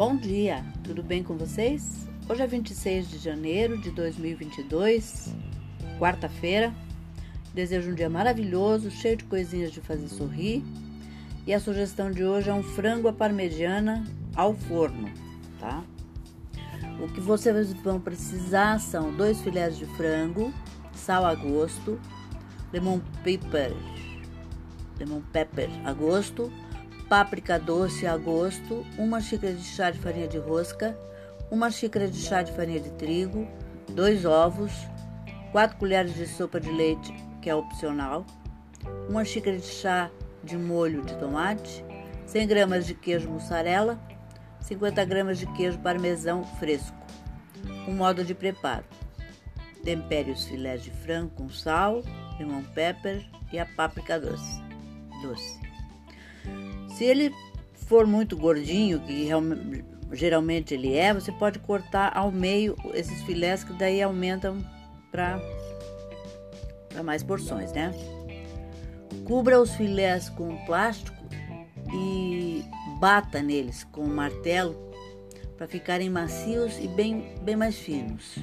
Bom dia, tudo bem com vocês? Hoje é 26 de janeiro de 2022, quarta-feira. Desejo um dia maravilhoso, cheio de coisinhas de fazer sorrir. E a sugestão de hoje é um frango à parmegiana ao forno, tá? O que vocês vão precisar são dois filés de frango, sal a gosto, lemon pepper, lemon pepper a gosto, páprica doce a gosto, uma xícara de chá de farinha de rosca, uma xícara de chá de farinha de trigo, dois ovos, quatro colheres de sopa de leite, que é opcional, uma xícara de chá de molho de tomate, 100 gramas de queijo mussarela, 50 gramas de queijo parmesão fresco. O modo de preparo: tempere os filés de frango com sal, limão pepper e a páprica doce. doce. Se ele for muito gordinho, que geralmente ele é, você pode cortar ao meio esses filés que daí aumentam para mais porções, né? Cubra os filés com plástico e bata neles com um martelo para ficarem macios e bem, bem mais finos.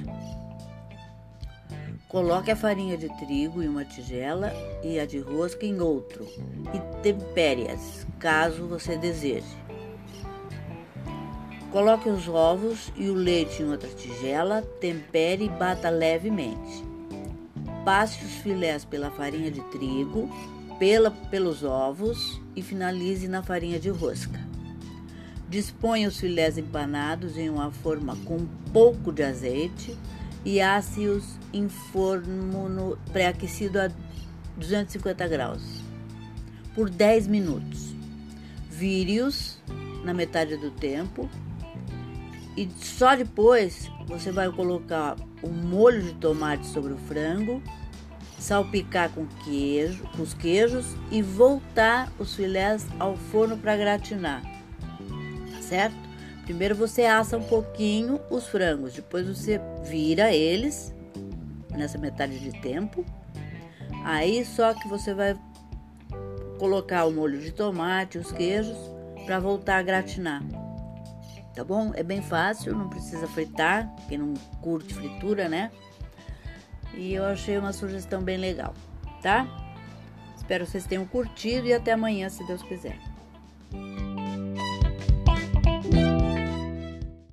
Coloque a farinha de trigo em uma tigela e a de rosca em outro e tempere-as, caso você deseje. Coloque os ovos e o leite em outra tigela, tempere e bata levemente. Passe os filés pela farinha de trigo, pela, pelos ovos e finalize na farinha de rosca. Disponha os filés empanados em uma forma com um pouco de azeite e asse-os em forno pré-aquecido a 250 graus por 10 minutos. Vire-os na metade do tempo e só depois você vai colocar o molho de tomate sobre o frango, salpicar com queijo, com os queijos e voltar os filés ao forno para gratinar. Tá certo? Primeiro você assa um pouquinho os frangos, depois você vira eles nessa metade de tempo. Aí só que você vai colocar o molho de tomate, os queijos para voltar a gratinar. Tá bom? É bem fácil, não precisa fritar, quem não curte fritura, né? E eu achei uma sugestão bem legal, tá? Espero que vocês tenham curtido e até amanhã, se Deus quiser.